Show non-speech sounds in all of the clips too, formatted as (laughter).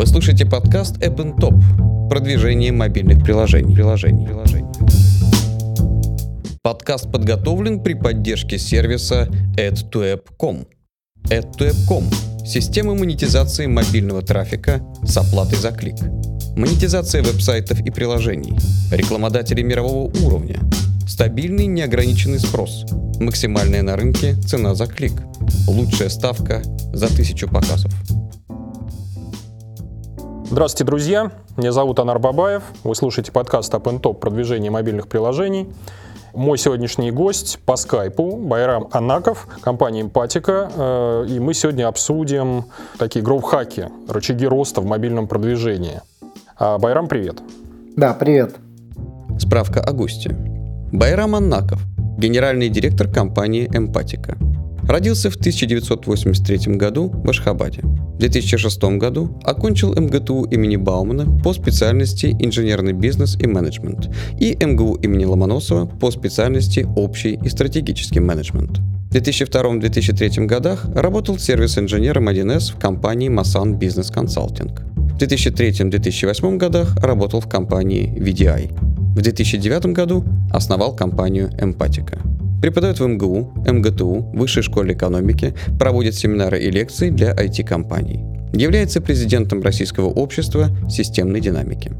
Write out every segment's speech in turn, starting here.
Вы слушаете подкаст App and Top. Продвижение мобильных приложений. приложений. приложений. Подкаст подготовлен при поддержке сервиса AdToApp.com. AdToApp.com – система монетизации мобильного трафика с оплатой за клик. Монетизация веб-сайтов и приложений. Рекламодатели мирового уровня. Стабильный неограниченный спрос. Максимальная на рынке цена за клик. Лучшая ставка за тысячу показов. Здравствуйте, друзья. Меня зовут Анар Бабаев. Вы слушаете подкаст Up and Top продвижение мобильных приложений. Мой сегодняшний гость по скайпу Байрам Анаков, компания Эмпатика. Э, и мы сегодня обсудим такие гроу-хаки, рычаги роста в мобильном продвижении. А, Байрам, привет. Да, привет. Справка о госте. Байрам Аннаков, генеральный директор компании «Эмпатика». Родился в 1983 году в Ашхабаде. В 2006 году окончил МГТУ имени Баумана по специальности инженерный бизнес и менеджмент и МГУ имени Ломоносова по специальности общий и стратегический менеджмент. В 2002-2003 годах работал сервис-инженером 1С в компании Masan Business Consulting. В 2003-2008 годах работал в компании VDI. В 2009 году основал компанию Эмпатика. Преподает в МГУ, МГТУ, Высшей школе экономики, проводит семинары и лекции для IT-компаний. Является президентом Российского общества системной динамики.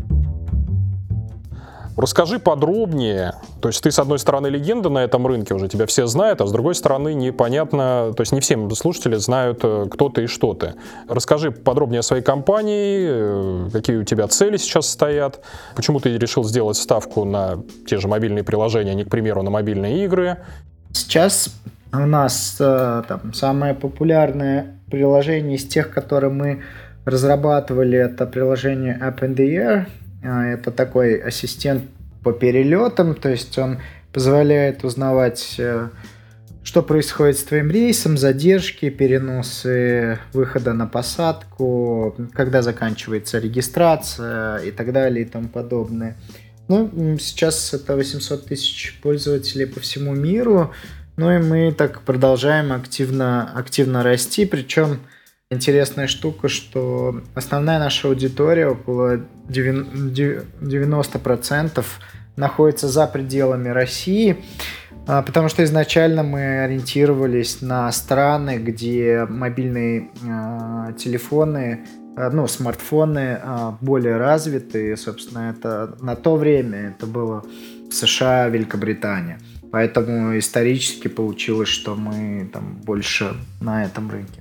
Расскажи подробнее. То есть ты, с одной стороны, легенда на этом рынке, уже тебя все знают, а с другой стороны, непонятно, то есть не все слушатели знают, э, кто ты и что ты. Расскажи подробнее о своей компании, э, какие у тебя цели сейчас стоят, почему ты решил сделать ставку на те же мобильные приложения, а не, к примеру, на мобильные игры. Сейчас у нас э, там, самое популярное приложение из тех, которые мы разрабатывали, это приложение App in the Air, это такой ассистент по перелетам, то есть он позволяет узнавать, э, что происходит с твоим рейсом, задержки, переносы выхода на посадку, когда заканчивается регистрация и так далее и тому подобное. Ну, сейчас это 800 тысяч пользователей по всему миру, ну и мы так продолжаем активно, активно расти, причем интересная штука, что основная наша аудитория, около 90%, находится за пределами России, а, потому что изначально мы ориентировались на страны, где мобильные э, телефоны, э, ну, смартфоны более развиты. Собственно, это на то время это было США, Великобритания. Поэтому исторически получилось, что мы там больше на этом рынке.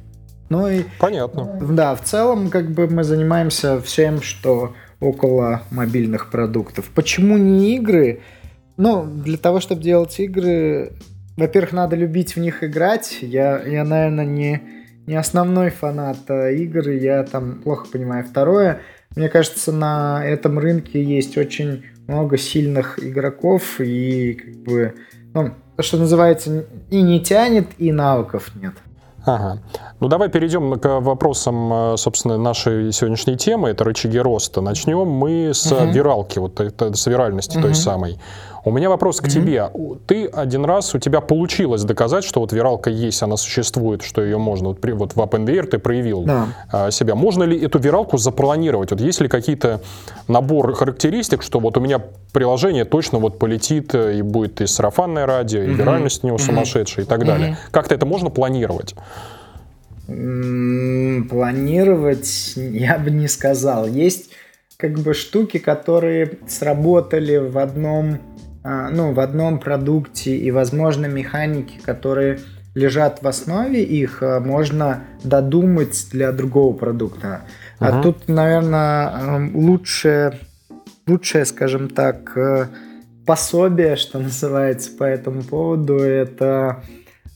Ну и... Понятно. Да, в целом как бы мы занимаемся всем, что около мобильных продуктов. Почему не игры? Ну, для того, чтобы делать игры, во-первых, надо любить в них играть. Я, я наверное, не, не основной фанат э, игр, я там плохо понимаю. Второе, мне кажется, на этом рынке есть очень много сильных игроков и как бы, ну, что называется, и не тянет, и навыков нет. Ага. Ну давай перейдем к вопросам, э, собственно, нашей сегодняшней темы. Это рычаги роста. Начнем мы с угу. виралки, вот это, с виральности угу. той самой. У меня вопрос к mm-hmm. тебе. Ты один раз, у тебя получилось доказать, что вот виралка есть, она существует, что ее можно, вот, при, вот в OpenDR ты проявил да. а, себя. Можно ли эту виралку запланировать? Вот есть ли какие-то набор характеристик, что вот у меня приложение точно вот полетит э, и будет и сарафанное радио, и mm-hmm. виральность у него mm-hmm. сумасшедшая и так далее. Mm-hmm. Как-то это можно планировать? Планировать я бы не сказал. Есть как бы штуки, которые сработали в одном а, ну, в одном продукте и, возможно, механики, которые лежат в основе их, а, можно додумать для другого продукта. Uh-huh. А тут, наверное, лучшее, лучшее, скажем так, э, пособие, что (laughs) называется, по этому поводу, это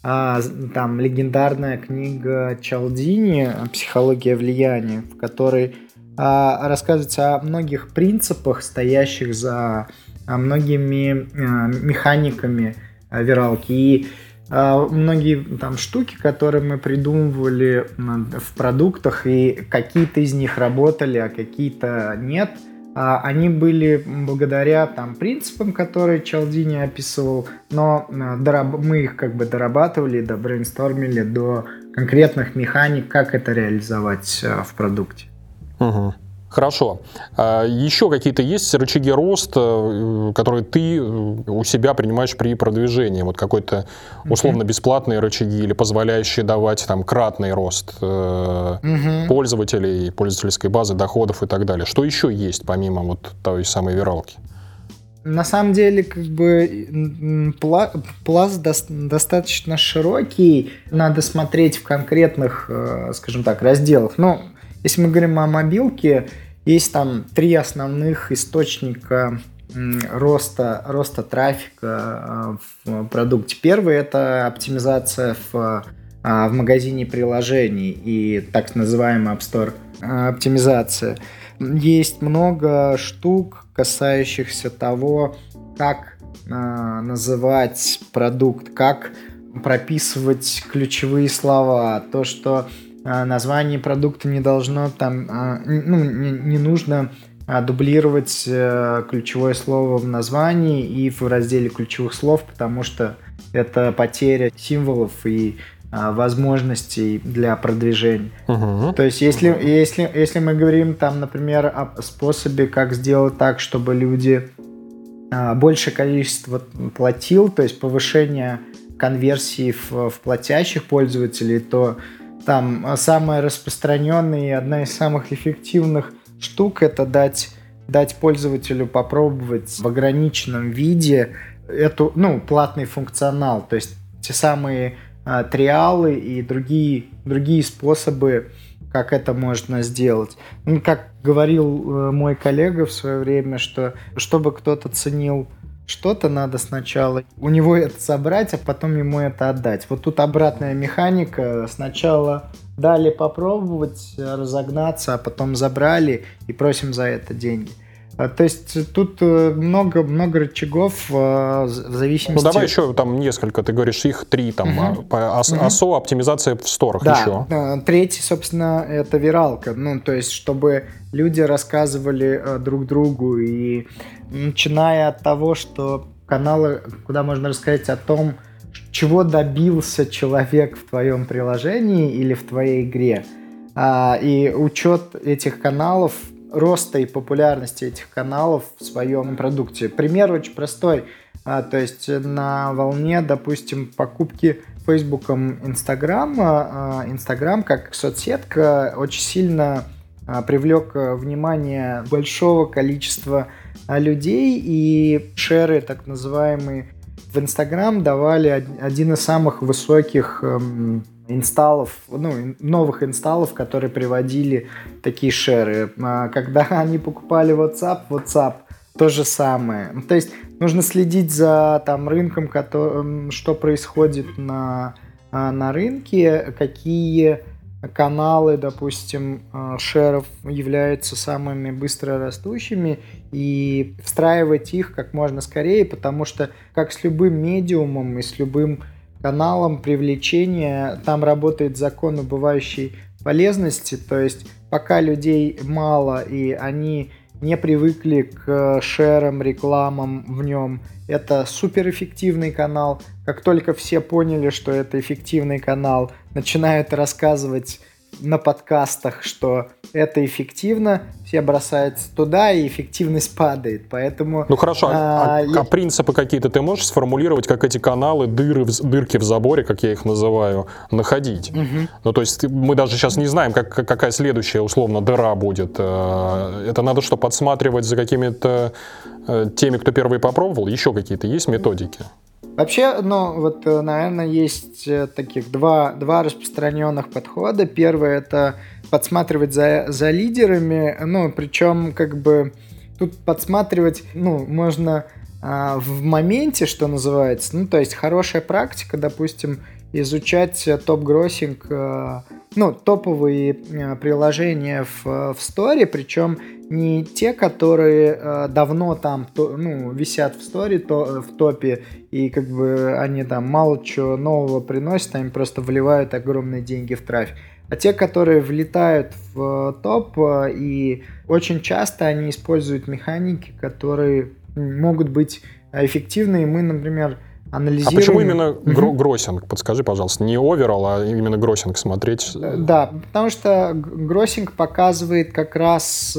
а, там легендарная книга Чалдини «Психология влияния», в которой а, рассказывается о многих принципах, стоящих за а, многими а, механиками а, виралки. И многие там штуки, которые мы придумывали в продуктах, и какие-то из них работали, а какие-то нет, они были благодаря там принципам, которые Чалдини описывал, но мы их как бы дорабатывали, добрейнстормили до конкретных механик, как это реализовать в продукте. Угу. Хорошо. А еще какие-то есть рычаги роста, э, которые ты э, у себя принимаешь при продвижении? Вот какой-то условно бесплатные рычаги или позволяющие давать там кратный рост угу. пользователей, пользовательской базы, доходов и так далее. Что еще есть помимо вот той самой виралки? На самом деле, как бы пласт достаточно широкий. Надо смотреть в конкретных, скажем так, разделах. Ну, если мы говорим о мобилке, есть там три основных источника роста, роста трафика э, в продукте. Первый – это оптимизация в, э, в магазине приложений и так называемая App Store э, оптимизация. Есть много штук, касающихся того, как называть продукт, как прописывать ключевые слова, то, что а, название продукта не должно там, а, ну, не, не нужно а, дублировать э, ключевое слово в названии и в разделе ключевых слов, потому что это потеря символов и возможностей для продвижения. Uh-huh. То есть, если, uh-huh. если, если мы говорим там, например, о способе, как сделать так, чтобы люди большее количество платил, то есть повышение конверсии в, в платящих пользователей, то там а, самая распространенная и одна из самых эффективных штук это дать, дать пользователю попробовать в ограниченном виде эту, ну, платный функционал, то есть те самые а, триалы и другие, другие способы, как это можно сделать. Ну, как говорил э, мой коллега в свое время, что чтобы кто-то ценил что-то надо сначала у него это собрать, а потом ему это отдать. Вот тут обратная механика. Сначала дали попробовать разогнаться, а потом забрали и просим за это деньги. А, то есть тут э, много, много рычагов э, в зависимости... Ну давай еще там несколько, ты говоришь, их три там, угу. по угу. ОСО, оптимизация в сторах да. еще. Третий, собственно, это виралка. Ну, то есть, чтобы люди рассказывали э, друг другу и начиная от того, что каналы, куда можно рассказать о том, чего добился человек в твоем приложении или в твоей игре. А, и учет этих каналов роста и популярности этих каналов в своем продукте. Пример очень простой. А, то есть на волне, допустим, покупки Фейсбуком Инстаграма, Инстаграм как соцсетка очень сильно а, привлек внимание большого количества а, людей, и шеры, так называемые, в Инстаграм давали один из самых высоких эм, инсталлов, ну, новых инсталлов, которые приводили такие шеры. А когда (laughs) они покупали WhatsApp, WhatsApp то же самое. То есть нужно следить за там рынком, что происходит на, а, на рынке, какие каналы, допустим, а, шеров являются самыми быстро растущими и встраивать их как можно скорее, потому что как с любым медиумом и с любым каналом привлечения. Там работает закон убывающей полезности, то есть пока людей мало и они не привыкли к шерам, рекламам в нем, это суперэффективный канал. Как только все поняли, что это эффективный канал, начинают рассказывать на подкастах, что это эффективно, все бросаются туда, и эффективность падает. Поэтому... Ну хорошо, а, а, а принципы какие-то ты можешь сформулировать, как эти каналы, дыры, дырки в заборе, как я их называю, находить? Угу. Ну то есть мы даже сейчас не знаем, как, какая следующая условно дыра будет. Э, это надо что, подсматривать за какими-то э, теми, кто первый попробовал? Еще какие-то есть методики? Вообще, ну, вот, э, наверное, есть э, таких два, два распространенных подхода. Первое – это подсматривать за, за лидерами, ну, причем, как бы, тут подсматривать, ну, можно а, в моменте, что называется, ну, то есть хорошая практика, допустим, изучать топ-гроссинг, э, ну, топовые э, приложения в, в Store, причем не те, которые э, давно там, ну, висят в Store, то, в топе, и как бы они там мало чего нового приносят, они просто вливают огромные деньги в трафик, а те, которые влетают в топ, и очень часто они используют механики, которые могут быть эффективны, и мы, например, анализируем... А почему именно угу. гроссинг? Подскажи, пожалуйста, не оверал, а именно гроссинг смотреть? Да, потому что гроссинг показывает как раз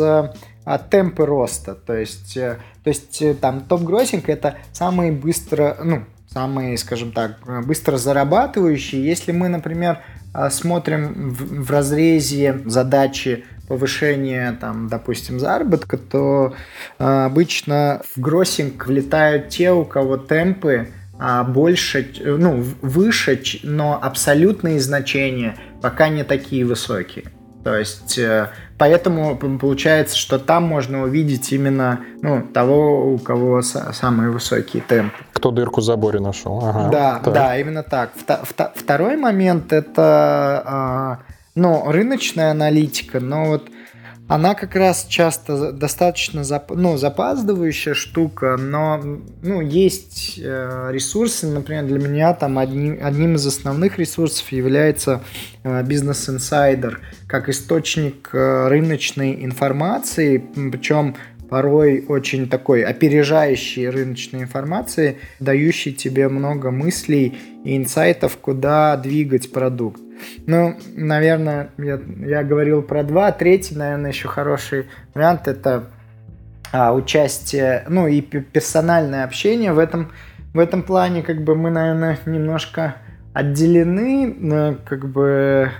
а, темпы роста. То есть, э, то есть э, там топ-гроссинг это самые быстро, ну, самые, скажем так, быстро зарабатывающие. Если мы, например, а, смотрим в, в разрезе задачи повышения, там, допустим, заработка, то э, обычно в гроссинг влетают те, у кого темпы э, больше, ну, выше, но абсолютные значения пока не такие высокие. То есть, э, поэтому получается, что там можно увидеть именно ну, того, у кого самые высокие темпы. Кто дырку в заборе нашел. Ага, да, так. да, именно так. Второй момент это а, ну, рыночная аналитика, но вот она как раз часто достаточно зап, ну, запаздывающая штука, но ну, есть э, ресурсы, например, для меня там одним, одним из основных ресурсов является э, Business Insider как источник э, рыночной информации, причем порой очень такой опережающей рыночной информации, дающей тебе много мыслей и инсайтов, куда двигать продукт. Ну, наверное, я, я говорил про два. Третий, наверное, еще хороший вариант это а, участие, ну и персональное общение. В этом, в этом плане, как бы, мы, наверное, немножко отделены, как бы,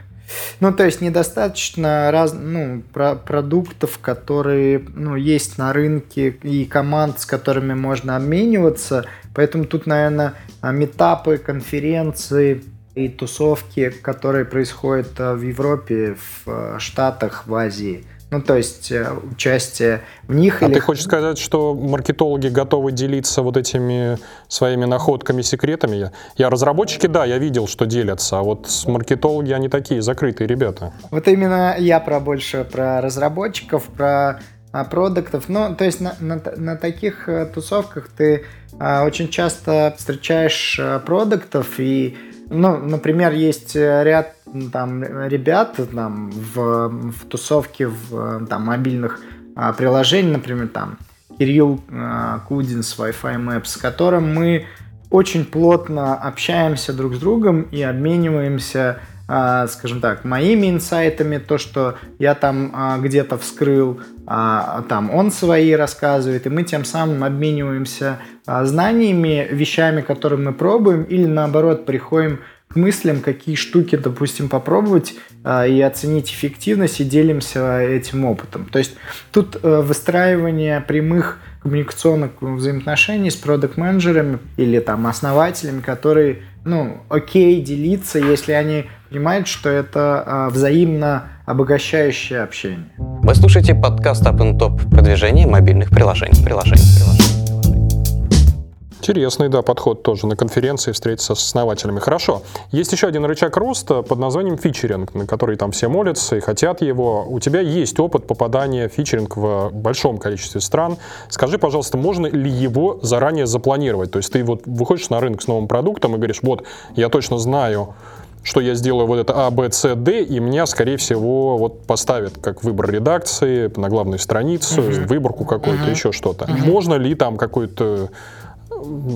ну, то есть недостаточно раз, ну, про продуктов, которые ну, есть на рынке и команд, с которыми можно обмениваться. Поэтому тут, наверное, метапы, конференции, и тусовки, которые происходят э, в Европе, в э, Штатах, в Азии. Ну, то есть э, участие в них. А или... ты хочешь сказать, что маркетологи готовы делиться вот этими своими находками, секретами? Я разработчики, да, я видел, что делятся, а вот маркетологи, они такие закрытые ребята. Вот именно я про больше про разработчиков, про а, продуктов. Ну, то есть на, на, на таких тусовках ты а, очень часто встречаешь продуктов и ну, например, есть э, ряд там ребят там в, в тусовке в там мобильных а, приложений, например, там Кирилл а, Кудин с Wi-Fi Maps, с которым мы очень плотно общаемся друг с другом и обмениваемся скажем так, моими инсайтами, то, что я там а, где-то вскрыл, а, там он свои рассказывает, и мы тем самым обмениваемся знаниями, вещами, которые мы пробуем, или наоборот приходим к мыслям, какие штуки, допустим, попробовать и оценить эффективность, и делимся этим опытом. То есть тут э, выстраивание прямых коммуникационных взаимоотношений с продукт-менеджерами или там основателями, которые, ну, окей делиться, если они понимают, что это а, взаимно обогащающее общение. Вы слушаете подкаст Up and Top продвижение мобильных приложений. приложений, приложений. Интересный, да, подход тоже на конференции встретиться с основателями. Хорошо. Есть еще один рычаг роста под названием фичеринг, на который там все молятся и хотят его. У тебя есть опыт попадания в фичеринг в большом количестве стран. Скажи, пожалуйста, можно ли его заранее запланировать? То есть ты вот выходишь на рынок с новым продуктом и говоришь, вот, я точно знаю, что я сделаю вот это А, Б, С, Д, и меня, скорее всего, вот поставят как выбор редакции на главную страницу, uh-huh. выборку какую-то, uh-huh. еще что-то. Uh-huh. Можно ли там какую-то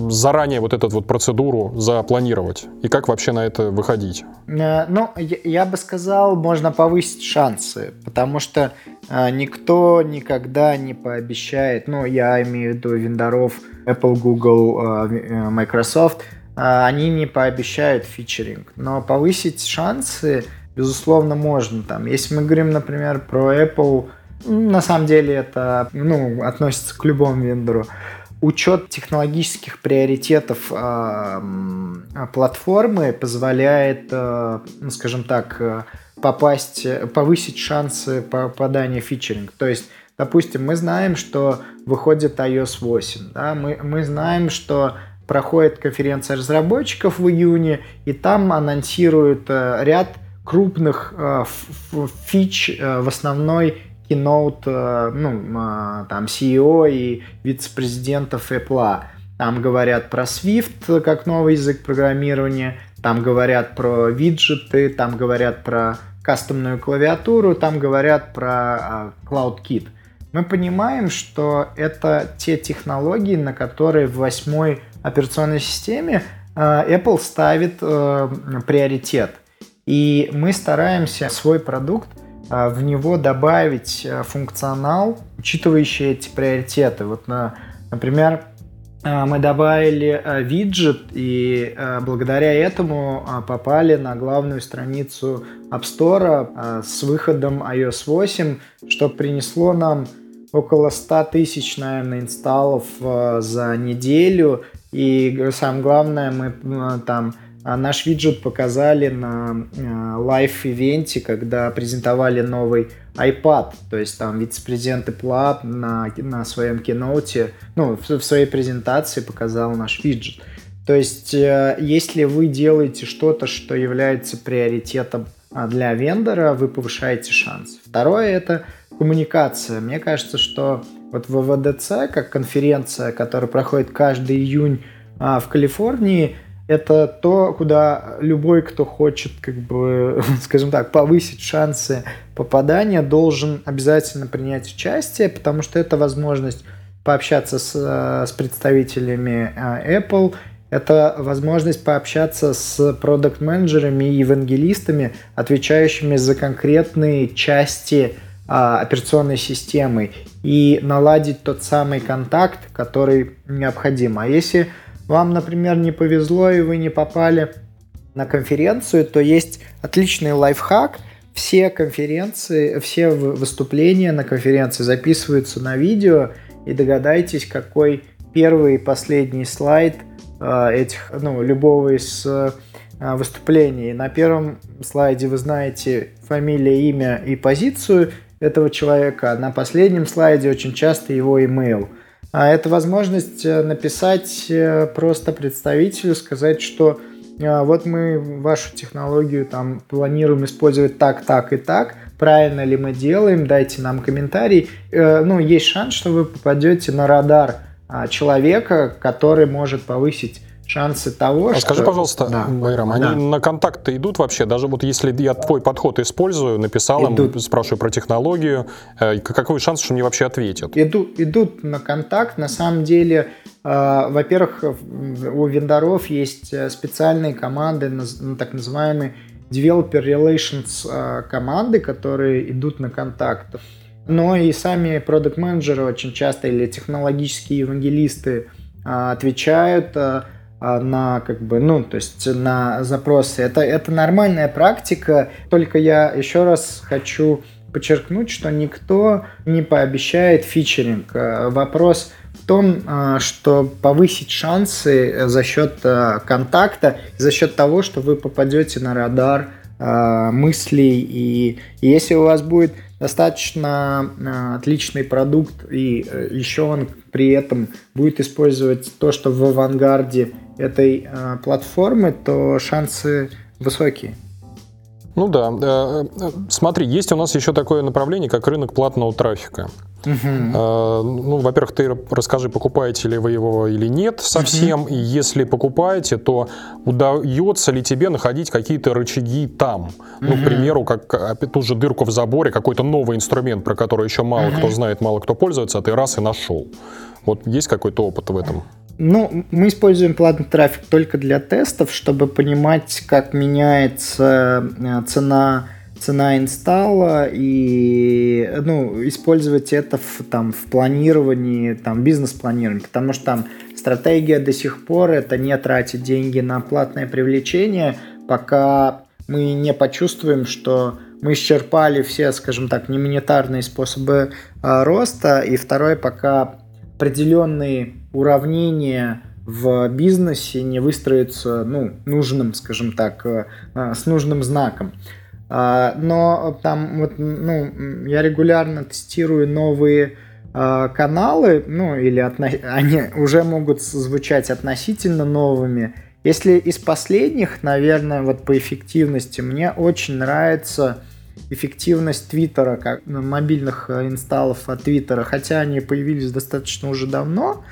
заранее вот эту вот процедуру запланировать? И как вообще на это выходить? Э, ну, я бы сказал, можно повысить шансы, потому что э, никто никогда не пообещает, ну, я имею в виду вендоров Apple, Google, э, Microsoft, они не пообещают фичеринг, но повысить шансы, безусловно, можно. Там, если мы говорим, например, про Apple, на самом деле это ну, относится к любому вендору учет технологических приоритетов э, платформы позволяет, э, ну, скажем так, э, попасть, повысить шансы попадания в фичеринг. То есть, допустим, мы знаем, что выходит iOS 8, да? мы, мы знаем, что проходит конференция разработчиков в июне, и там анонсируют э, ряд крупных э, фич э, в основной keynote, э, ну, э, там, CEO и вице-президентов Apple. Там говорят про Swift как новый язык программирования, там говорят про виджеты, там говорят про кастомную клавиатуру, там говорят про uh, CloudKit. Мы понимаем, что это те технологии, на которые в восьмой операционной системе Apple ставит приоритет. И мы стараемся свой продукт в него добавить функционал, учитывающий эти приоритеты. Вот, например, а, мы добавили а, виджет и а, благодаря этому попали на главную страницу App Store с выходом iOS 8, что принесло нам около 100 тысяч, наверное, инсталлов за неделю. И самое главное, мы там а наш виджет показали на э, live event е, когда презентовали новый iPad. То есть там вице-президент Apple на, на своем keynote е, ну, в, в своей презентации показал наш виджет. То есть, э, если вы делаете что-то, что является приоритетом а, для вендора, вы повышаете шанс. Второе – это коммуникация. Мне кажется, что вот ВВДЦ, как конференция, которая проходит каждый июнь а, в Калифорнии – это то, куда любой, кто хочет, как бы, (laughs) скажем так, повысить шансы попадания, должен обязательно принять участие, потому что это возможность пообщаться с, э, с представителями э, Apple, это возможность пообщаться с продукт-менеджерами и евангелистами, отвечающими за конкретные части а, операционной системы и наладить тот самый контакт, который необходим. А если вам, например, не повезло и вы не попали на конференцию, то есть отличный лайфхак. Все конференции, все выступления на конференции записываются на видео и догадайтесь, какой первый и последний слайд э, этих, ну, любого из э, выступлений. На первом слайде вы знаете фамилия, имя и позицию этого человека, а на последнем слайде очень часто его email – а это возможность э, написать э, просто представителю, сказать, что э, вот мы вашу технологию там планируем использовать так, так и так, правильно ли мы делаем, дайте нам комментарий. Ну, есть шанс, что вы попадете на радар а, человека, который может повысить шансы того, а что... Скажи, пожалуйста, да. Байрам, они да. на контакты идут вообще? Даже вот если я твой подход использую, написал идут. им, спрашиваю про технологию, э, какой шанс, что мне вообще ответят? Идут, идут на контакт. На самом деле, э, во-первых, у вендоров есть э, специальные команды, ну, так называемые Developer Relations э, команды, которые идут на контакт. Но и сами продукт-менеджеры очень часто или технологические евангелисты э, отвечают э, на как бы, ну, то есть на запросы. Это, это нормальная практика, только я еще раз хочу подчеркнуть, что никто не пообещает фичеринг. А, вопрос в том, а, что повысить шансы за счет контакта, за счет того, что вы попадете на радар мыслей, и, если у вас будет достаточно э, отличный продукт, и э, еще он при этом будет использовать то, что в авангарде этой э, платформы, то шансы высокие. Ну да. Смотри, есть у нас еще такое направление, как рынок платного трафика. Угу. Ну, во-первых, ты расскажи, покупаете ли вы его или нет совсем, угу. и если покупаете, то удается ли тебе находить какие-то рычаги там? Угу. Ну, к примеру, как ту же дырку в заборе, какой-то новый инструмент, про который еще мало угу. кто знает, мало кто пользуется, а ты раз и нашел. Вот есть какой-то опыт в этом? Ну, мы используем платный трафик только для тестов, чтобы понимать, как меняется э, цена цена инсталла и ну, использовать это в, там, в планировании, там, бизнес-планировании, потому что там стратегия до сих пор это не тратить деньги на платное привлечение, пока мы не почувствуем, что мы исчерпали все, скажем так, немонетарные способы э, роста, и второе, пока определенные уравнения в бизнесе не выстроятся ну, нужным, скажем так, э, с нужным знаком. А, но там вот, ну, я регулярно тестирую новые а, каналы, ну, или отно... они уже могут звучать относительно новыми. Если из последних, наверное, вот по эффективности, мне очень нравится эффективность Твиттера, как мобильных э, инсталлов от Твиттера, хотя они появились достаточно уже давно,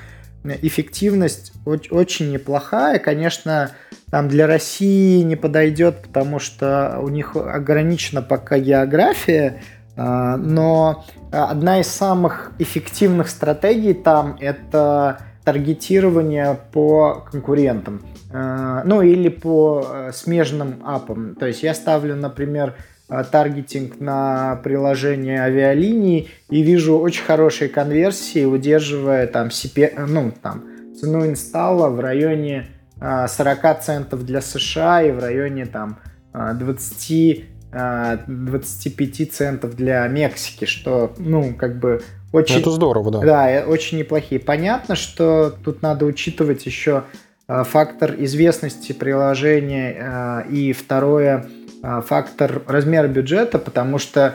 эффективность очень неплохая. Конечно, там для России не подойдет, потому что у них ограничена пока география, а, но одна из самых эффективных стратегий там это таргетирование по конкурентам. Э, ну или по э, смежным апам. То есть я ставлю, например, таргетинг на приложение авиалинии и вижу очень хорошие конверсии, удерживая там, CP, ну, там цену инсталла в районе 40 центов для США и в районе там 20 25 центов для Мексики, что, ну, как бы очень... Это здорово, да. Да, очень неплохие. Понятно, что тут надо учитывать еще Э, фактор известности приложения э, и второе э, фактор размера бюджета, потому что,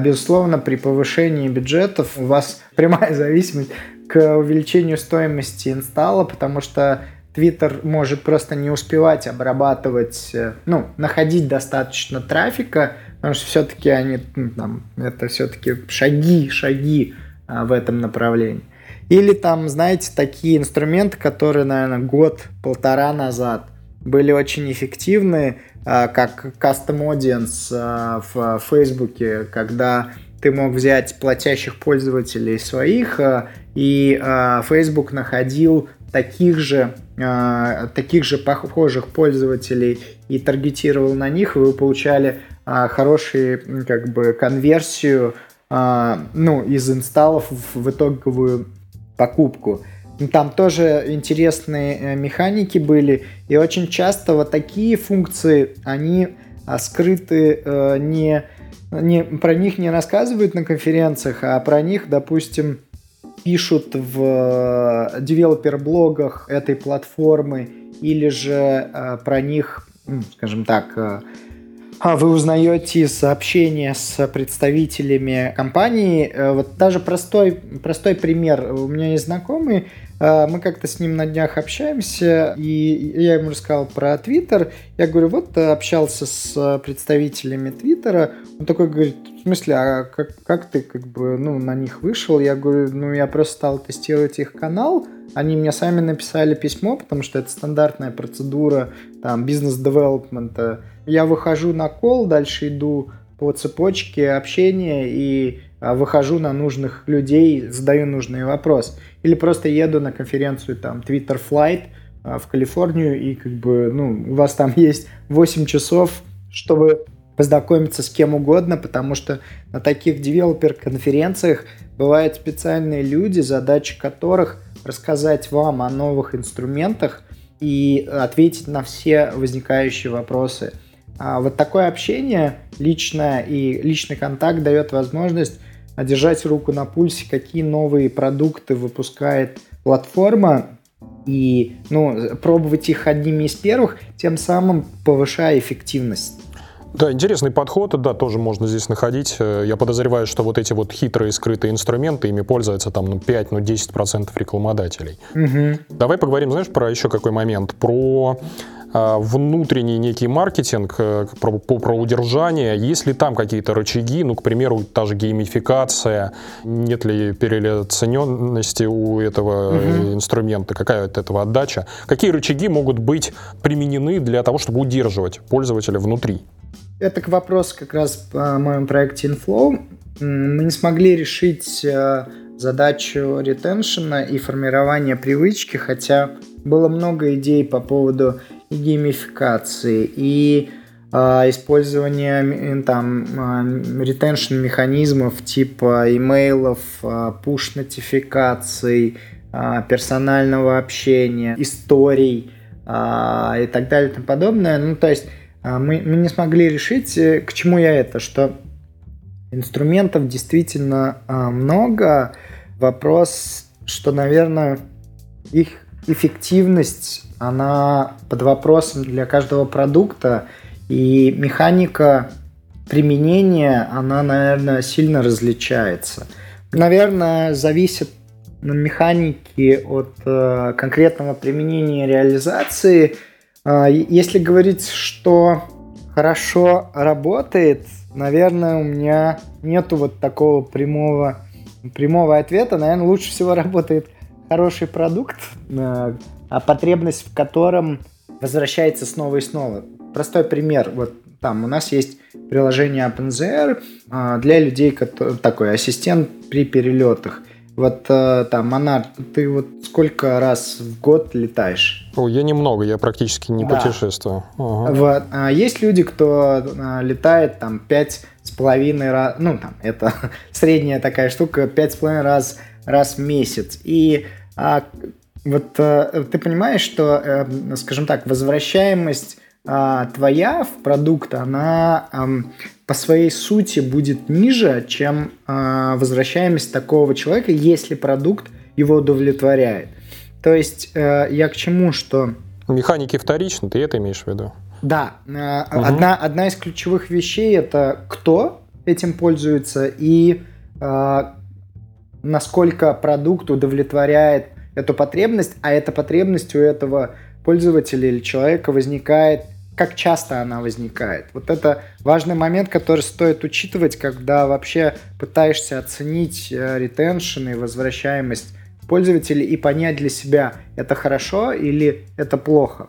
безусловно, при повышении бюджетов у вас (laughs) прямая зависимость к увеличению стоимости инсталла, потому что Twitter может просто не успевать обрабатывать, ну, находить достаточно трафика, потому что все-таки они, ну, там, это все-таки шаги, шаги в этом направлении. Или там, знаете, такие инструменты, которые, наверное, год-полтора назад были очень эффективны, а, как Custom Audience а, в Фейсбуке, когда ты мог взять платящих пользователей своих, а, и Facebook находил таких же, таких же похожих пользователей и таргетировал на них, и вы получали хорошую как бы конверсию ну, из инсталлов в итоговую покупку. Там тоже интересные э, механики были, и очень часто вот такие функции, они а, скрыты э, не, не про них не рассказывают на конференциях, а про них, допустим, пишут в э, девелопер-блогах этой платформы, или же про них, скажем так, а вы узнаете сообщения с представителями компании. Вот даже простой, простой пример. У меня есть знакомый, мы как-то с ним на днях общаемся, и я ему рассказал про Твиттер. Я говорю, вот общался с представителями Твиттера. Он такой говорит, в смысле, а как, как ты как бы ну, на них вышел? Я говорю, ну я просто стал тестировать их канал, они мне сами написали письмо, потому что это стандартная процедура там бизнес-девелопмента. Я выхожу на кол, дальше иду по цепочке общения и а, выхожу на нужных людей, задаю нужный вопрос. Или просто еду на конференцию там Twitter Flight а, в Калифорнию и как бы, ну, у вас там (laughs) есть 8 часов, чтобы познакомиться с кем угодно, потому что на таких девелопер-конференциях бывают специальные люди, задача которых рассказать вам о новых инструментах и ответить на все возникающие вопросы. А вот такое общение личное и личный контакт дает возможность держать руку на пульсе, какие новые продукты выпускает платформа, и ну, пробовать их одними из первых, тем самым повышая эффективность. Да, интересный подход, да, тоже можно здесь находить. Э, я подозреваю, что вот эти вот хитрые скрытые инструменты, ими пользуются там ну, 5, ну 10% рекламодателей. Угу. Давай поговорим, знаешь, про еще какой момент, про а, внутренний некий маркетинг э, про, по, про удержание, есть ли там какие-то рычаги, ну, к примеру, та же геймификация, нет ли переоцененности у этого угу. инструмента, какая от этого отдача, какие рычаги могут быть применены для того, чтобы удерживать пользователя внутри? Это к вопросу как раз по моем проекте Inflow. Мы не смогли решить э, задачу ретеншена и формирования привычки, хотя было много идей по поводу геймификации, и э, использования там э, ретеншн механизмов типа имейлов, э, пуш-нотификаций, персонального общения, историй и так далее и тому подобное. Ну, то есть а, мы, мы не смогли решить, э, к чему я это, что инструментов действительно а, много. Вопрос, что, наверное, их эффективность, она под вопросом для каждого продукта, и механика применения, она, наверное, сильно различается. Наверное, зависит на механике от э, конкретного применения реализации – а, если говорить, что хорошо работает, наверное, у меня нету вот такого прямого, прямого ответа. Наверное, лучше всего (laughs) работает хороший продукт, а потребность в котором возвращается снова и снова. Простой пример. Вот там у нас есть приложение OpenZR а, для людей, такой ассистент при перелетах. Вот э, там, Монар, ты вот сколько раз в год летаешь? О, я немного, я практически не да. путешествую. Ага. Вот. А есть люди, кто а, летает там пять с половиной раз, ну там это (laughs) средняя такая штука, пять с половиной раз раз в месяц. И а, вот а, ты понимаешь, что, а, скажем так, возвращаемость а, твоя в продукт, она а, по своей сути будет ниже, чем э, возвращаемость такого человека, если продукт его удовлетворяет. То есть э, я к чему, что... Механики вторичны, ты это имеешь в виду? Да. Э, угу. одна, одна из ключевых вещей это кто этим пользуется и э, насколько продукт удовлетворяет эту потребность, а эта потребность у этого пользователя или человека возникает как часто она возникает. Вот это важный момент, который стоит учитывать, когда вообще пытаешься оценить ретеншн и возвращаемость пользователей и понять для себя, это хорошо или это плохо.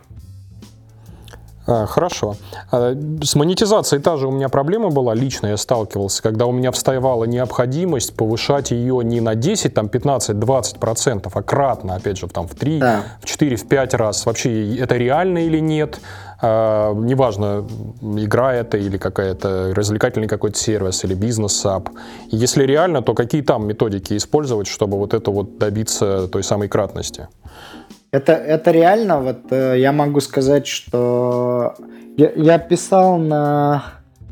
А, хорошо. А, с монетизацией та же у меня проблема была, лично я сталкивался, когда у меня вставала необходимость повышать ее не на 10, там 15, 20 процентов, а кратно, опять же, там в 3, да. в 4, в 5 раз. Вообще это реально или нет? А, неважно, игра это или какая-то развлекательный какой-то сервис или бизнес-ап. Если реально, то какие там методики использовать, чтобы вот это вот добиться той самой кратности? Это, это реально, вот э, я могу сказать, что я, я писал на,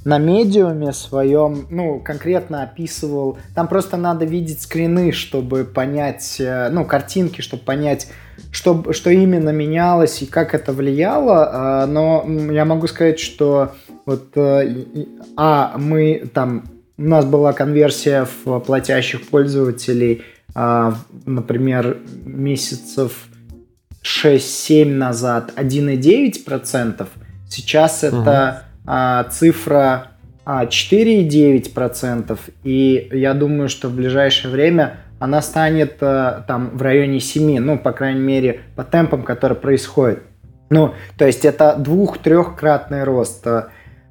на медиуме своем, ну, конкретно описывал, там просто надо видеть скрины, чтобы понять, э, ну, картинки, чтобы понять, что, что именно менялось и как это влияло, а, но я могу сказать, что вот, э, а, мы там, у нас была конверсия в платящих пользователей, а, например, месяцев 6-7 назад 1,9%, сейчас это угу. цифра 4,9%, и я думаю, что в ближайшее время она станет э, там в районе 7, ну, по крайней мере, по темпам, которые происходят. Ну, то есть это двух-трехкратный рост.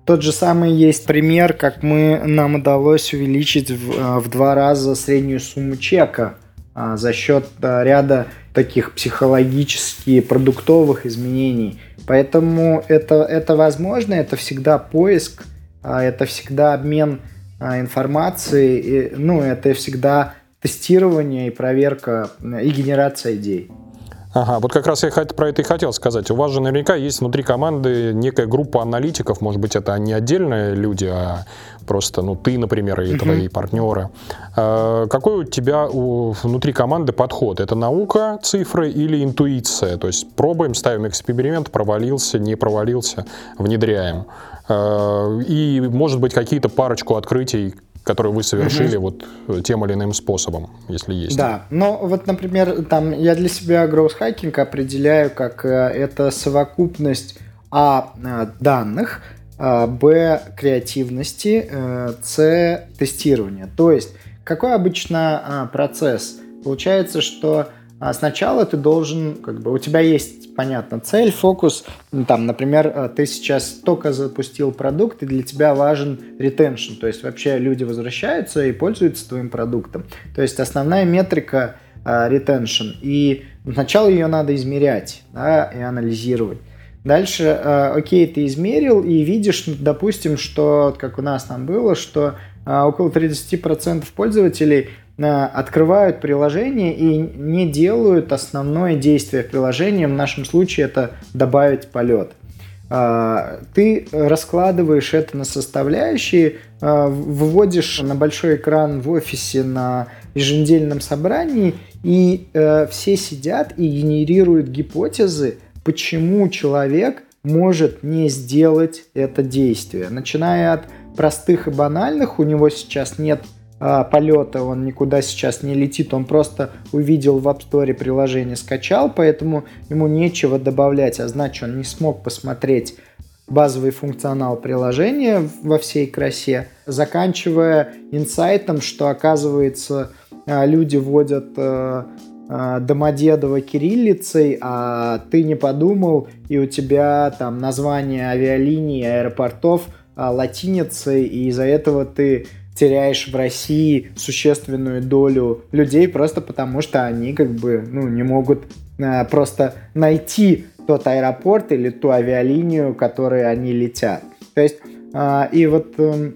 Тот же самый есть пример, как мы, нам удалось увеличить в, э, в два раза среднюю сумму чека а, за счет а, ряда таких психологически продуктовых изменений. Поэтому это, это возможно, это всегда поиск, а, это всегда обмен а, информацией, и, ну, это всегда тестирование и проверка и генерация идей. Ага, вот как раз я про это и хотел сказать. У вас же наверняка есть внутри команды некая группа аналитиков, может быть, это не отдельные люди, а просто, ну, ты, например, и твои uh-huh. партнеры. А, какой у тебя у, внутри команды подход? Это наука, цифры или интуиция? То есть пробуем, ставим эксперимент, провалился, не провалился, внедряем. А, и, может быть, какие-то парочку открытий, которые вы совершили угу. вот тем или иным способом, если есть. Да, ну вот, например, там я для себя hacking определяю как э, это совокупность а э, данных, а, б креативности, э, с тестирования. То есть какой обычно а, процесс? Получается, что а сначала ты должен, как бы, у тебя есть, понятно, цель, фокус. Ну, там, например, э, ты сейчас только запустил продукт, и для тебя важен ретеншн, то есть вообще люди возвращаются и пользуются твоим продуктом. То есть основная метрика ретеншн. Э, и сначала ее надо измерять да, и анализировать. Дальше, э, окей, ты измерил и видишь, допустим, что, как у нас там было, что около 30% пользователей открывают приложение и не делают основное действие в приложении. В нашем случае это добавить полет. А, ты раскладываешь это на составляющие, а, выводишь на большой экран в офисе на еженедельном собрании, и э, все сидят и генерируют гипотезы, почему человек может не сделать это действие. Начиная от простых и банальных, у него сейчас нет полета, он никуда сейчас не летит, он просто увидел в App Store приложение, скачал, поэтому ему нечего добавлять, а значит он не смог посмотреть базовый функционал приложения во всей красе, заканчивая инсайтом, что оказывается а, люди вводят э, э, Домодедово кириллицей, а ты не подумал, и у тебя там название авиалиний, аэропортов а, латиницей, и из-за этого ты теряешь в России существенную долю людей просто потому, что они как бы ну, не могут э, просто найти тот аэропорт или ту авиалинию, которой они летят. То есть, э, и вот э,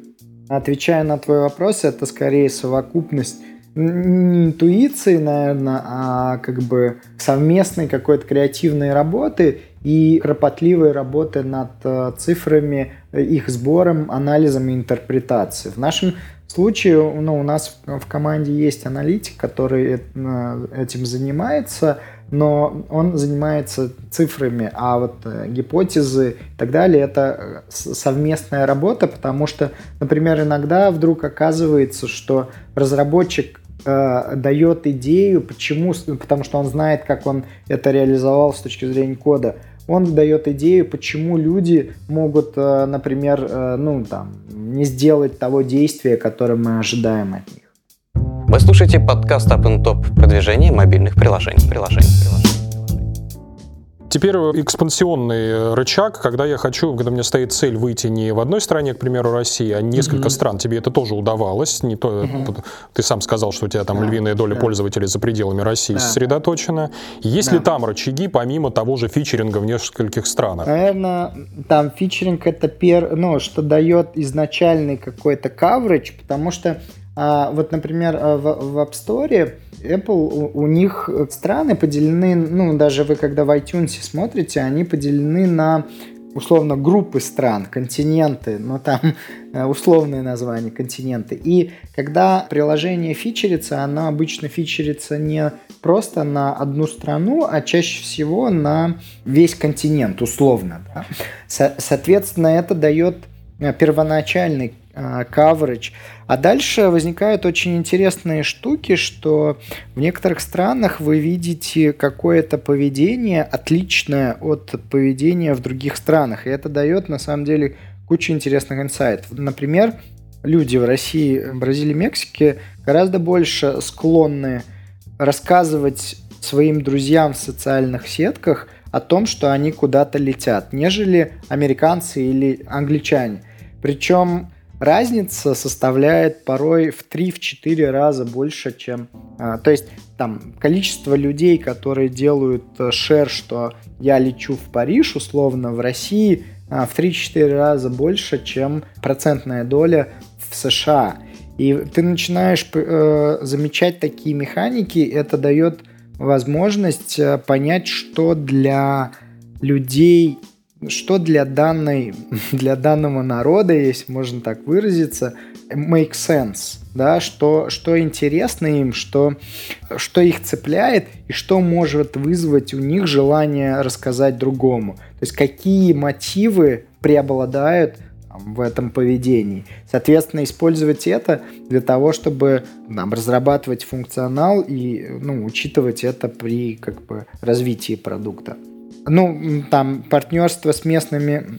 отвечая на твой вопрос, это скорее совокупность не интуиции, наверное, а как бы совместной какой-то креативной работы и кропотливой работы над э, цифрами, их сбором, анализом и интерпретацией. В нашем случае ну, у нас в команде есть аналитик, который э, этим занимается, но он занимается цифрами, а вот э, гипотезы и так далее это совместная работа, потому что, например, иногда вдруг оказывается, что разработчик э, дает идею, почему, потому что он знает, как он это реализовал с точки зрения кода, он дает идею, почему люди могут, э, например, э, ну, там, не сделать того действия, которое мы ожидаем от них. Вы слушаете подкаст Up Top продвижение мобильных приложений. приложений, приложений. Теперь экспансионный рычаг, когда я хочу, когда у меня стоит цель выйти не в одной стране, к примеру, России, а несколько mm-hmm. стран. Тебе это тоже удавалось. Не то, mm-hmm. Ты сам сказал, что у тебя там да, львиная доля да. пользователей за пределами России да. сосредоточена. Есть да. ли там рычаги, помимо того же фичеринга в нескольких странах? Наверное, там фичеринг это пер, ну, что дает изначальный какой-то coverage, потому что а, вот, например, в, в App Store Apple, у, них страны поделены, ну, даже вы когда в iTunes смотрите, они поделены на условно группы стран, континенты, но там э, условные названия континенты. И когда приложение фичерится, оно обычно фичерится не просто на одну страну, а чаще всего на весь континент, условно. Да? Со- соответственно, это дает э, первоначальный э, coverage а дальше возникают очень интересные штуки, что в некоторых странах вы видите какое-то поведение отличное от поведения в других странах. И это дает на самом деле кучу интересных инсайтов. Например, люди в России, Бразилии, Мексике гораздо больше склонны рассказывать своим друзьям в социальных сетках о том, что они куда-то летят, нежели американцы или англичане. Причем разница составляет порой в 3-4 раза больше, чем... А, то есть там количество людей, которые делают э, шер, что я лечу в Париж, условно, в России а, в 3-4 раза больше, чем процентная доля в США. И ты начинаешь э, замечать такие механики, это дает возможность э, понять, что для людей что для, данной, (laughs) для данного народа, если можно так выразиться, make sense, да, что, что интересно им, что, что их цепляет и что может вызвать у них желание рассказать другому. То есть какие мотивы преобладают в этом поведении. Соответственно, использовать это для того, чтобы нам разрабатывать функционал и ну, учитывать это при как бы, развитии продукта ну, там, партнерство с местными,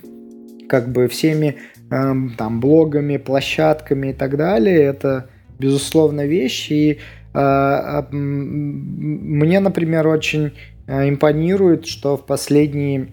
как бы, всеми э, там, блогами, площадками и так далее, это, безусловно, вещь. И э, мне, например, очень э, импонирует, что в последние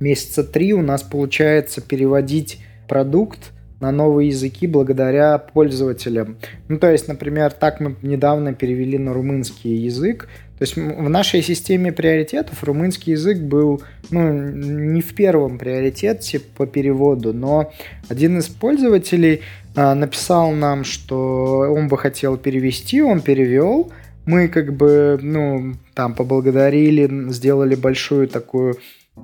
месяца три у нас получается переводить продукт на новые языки благодаря пользователям. Ну, то есть, например, так мы недавно перевели на румынский язык. То есть в нашей системе приоритетов румынский язык был ну, не в первом приоритете по переводу, но один из пользователей а, написал нам, что он бы хотел перевести, он перевел. Мы как бы, ну, там поблагодарили, сделали большую такую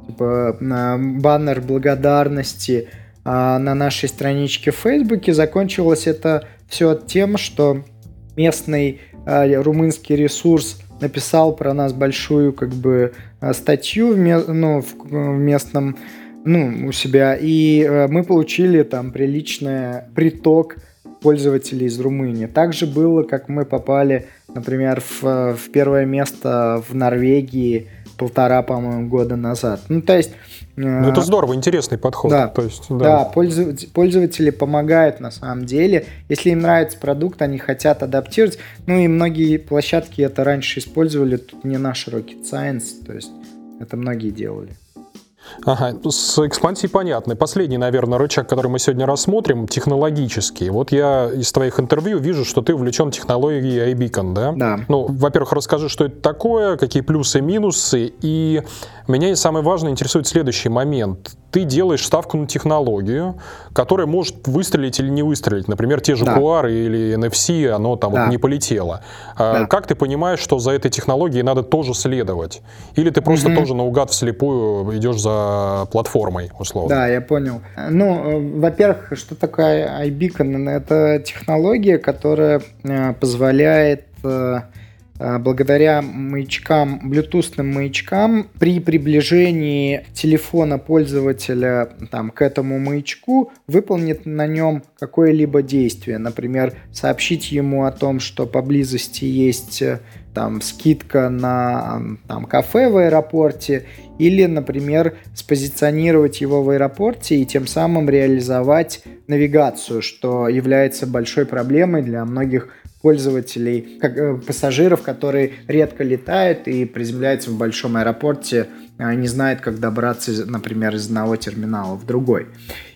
типа, баннер благодарности а, на нашей страничке в Фейсбуке. Закончилось это все тем, что местный а, румынский ресурс написал про нас большую как бы а, статью в, ну, в, в местном ну, у себя, и мы получили там приличный приток пользователей из Румынии. Также было, как мы попали, например, в, в первое место в Норвегии полтора, по-моему, года назад. Ну, то есть ну, это здорово, интересный подход. Да, То есть, да. да пользователи, пользователи помогают на самом деле. Если им нравится продукт, они хотят адаптировать. Ну и многие площадки это раньше использовали, тут не наш rocket science, то есть это многие делали. Ага, с экспансией понятно. Последний, наверное, рычаг, который мы сегодня рассмотрим, технологический. Вот я из твоих интервью вижу, что ты увлечен технологией iBeacon, да? Да. Ну, во-первых, расскажи, что это такое, какие плюсы и минусы, и меня самое важное интересует следующий момент. Ты делаешь ставку на технологию, которая может выстрелить или не выстрелить. Например, те же да. QR или NFC, оно там да. вот не полетело. А да. Как ты понимаешь, что за этой технологией надо тоже следовать? Или ты просто угу. тоже наугад вслепую идешь за платформой, условно? Да, я понял. Ну, э, во-первых, что такое iBeacon? Это технология, которая э, позволяет э, а, благодаря маячкам, блютусным маячкам, при приближении телефона пользователя там, к этому маячку выполнит на нем какое-либо действие. Например, сообщить ему о том, что поблизости есть там, скидка на там, кафе в аэропорте, или, например, спозиционировать его в аэропорте и тем самым реализовать навигацию, что является большой проблемой для многих пользователей, как, э, пассажиров, которые редко летают и приземляются в большом аэропорте, э, не знают, как добраться, например, из одного терминала в другой.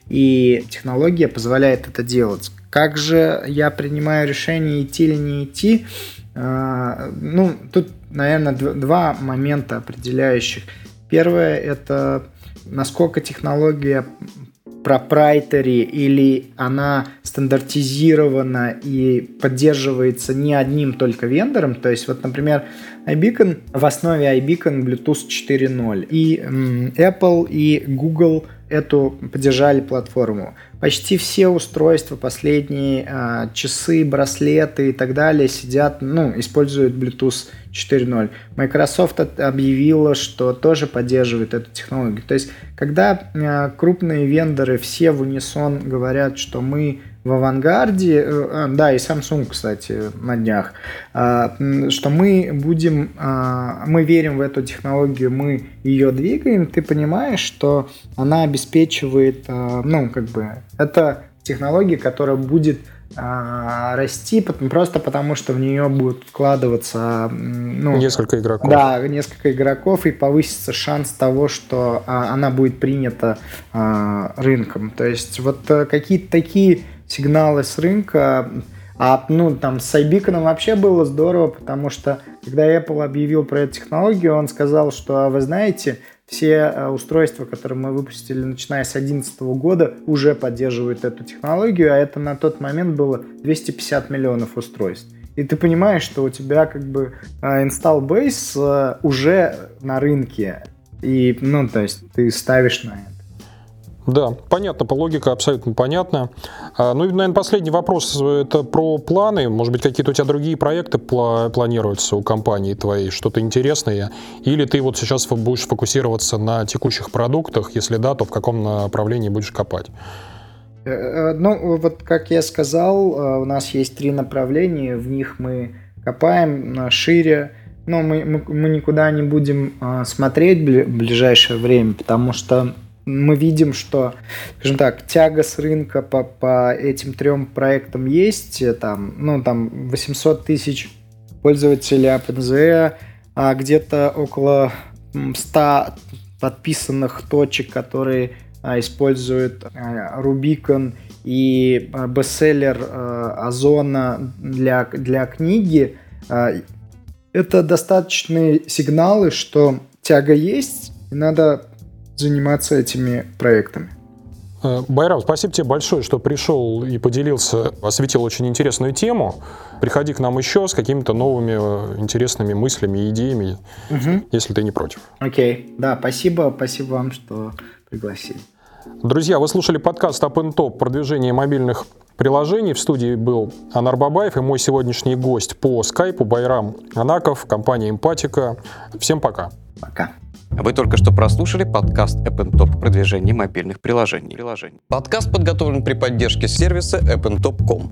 И технология позволяет это делать. Как же я принимаю решение идти или не идти? Э, ну, тут, наверное, два момента определяющих. Первое – это насколько технология пропрайтери или она стандартизирована и поддерживается не одним только вендором. То есть, вот, например, iBeacon, в основе iBeacon Bluetooth 4.0. И Apple и Google эту поддержали платформу. Почти все устройства, последние э, часы, браслеты и так далее сидят, ну, используют Bluetooth 4.0. Microsoft объявила, что тоже поддерживает эту технологию. То есть, когда э, крупные вендоры все в унисон говорят, что мы в авангарде, э, а, да, и Samsung, кстати, на днях, а, что мы будем, а, мы верим в эту технологию, мы ее двигаем, ты понимаешь, что она обеспечивает, ну, как бы, это технология, которая будет расти просто потому, что в нее будут вкладываться ну, несколько игроков. Да, несколько игроков и повысится шанс того, что она будет принята рынком. То есть вот э, какие-то такие сигналы с рынка. А ну там с iBeacon вообще было здорово, потому что когда Apple объявил про эту технологию, он сказал, что «А вы знаете, все э, устройства, которые мы выпустили начиная с 2011 года, уже поддерживают эту технологию, а это на тот момент было 250 миллионов устройств. И ты понимаешь, что у тебя как бы э, install base э, уже на рынке. И, ну, то есть ты ставишь на это. Да, понятно, по логике абсолютно понятно. А, ну и, наверное, последний вопрос, это про планы. Может быть, какие-то у тебя другие проекты планируются у компании твоей, что-то интересное? Или ты вот сейчас будешь фокусироваться на текущих продуктах? Если да, то в каком направлении будешь копать? Э, э, ну, вот как я сказал, э, у нас есть три направления, в них мы копаем шире, но мы, мы, мы никуда не будем смотреть в ближайшее время, потому что мы видим, что, скажем так, тяга с рынка по, по этим трем проектам есть. Там, ну, там 800 тысяч пользователей OpenZE, а где-то около 100 подписанных точек, которые а, используют а, Rubicon и а, бестселлер а, Озона для, для книги. А, это достаточные сигналы, что тяга есть, и надо заниматься этими проектами. Э, Байрам, спасибо тебе большое, что пришел и поделился, осветил очень интересную тему. Приходи к нам еще с какими-то новыми э, интересными мыслями и идеями, угу. если ты не против. Окей, да, спасибо, спасибо вам, что пригласили. Друзья, вы слушали подкаст Up and Top продвижение мобильных приложений. В студии был Анар Бабаев и мой сегодняшний гость по скайпу Байрам Анаков, компания Эмпатика. Всем пока. Пока. Вы только что прослушали подкаст App Top продвижение мобильных приложений. Подкаст подготовлен при поддержке сервиса appntop.com.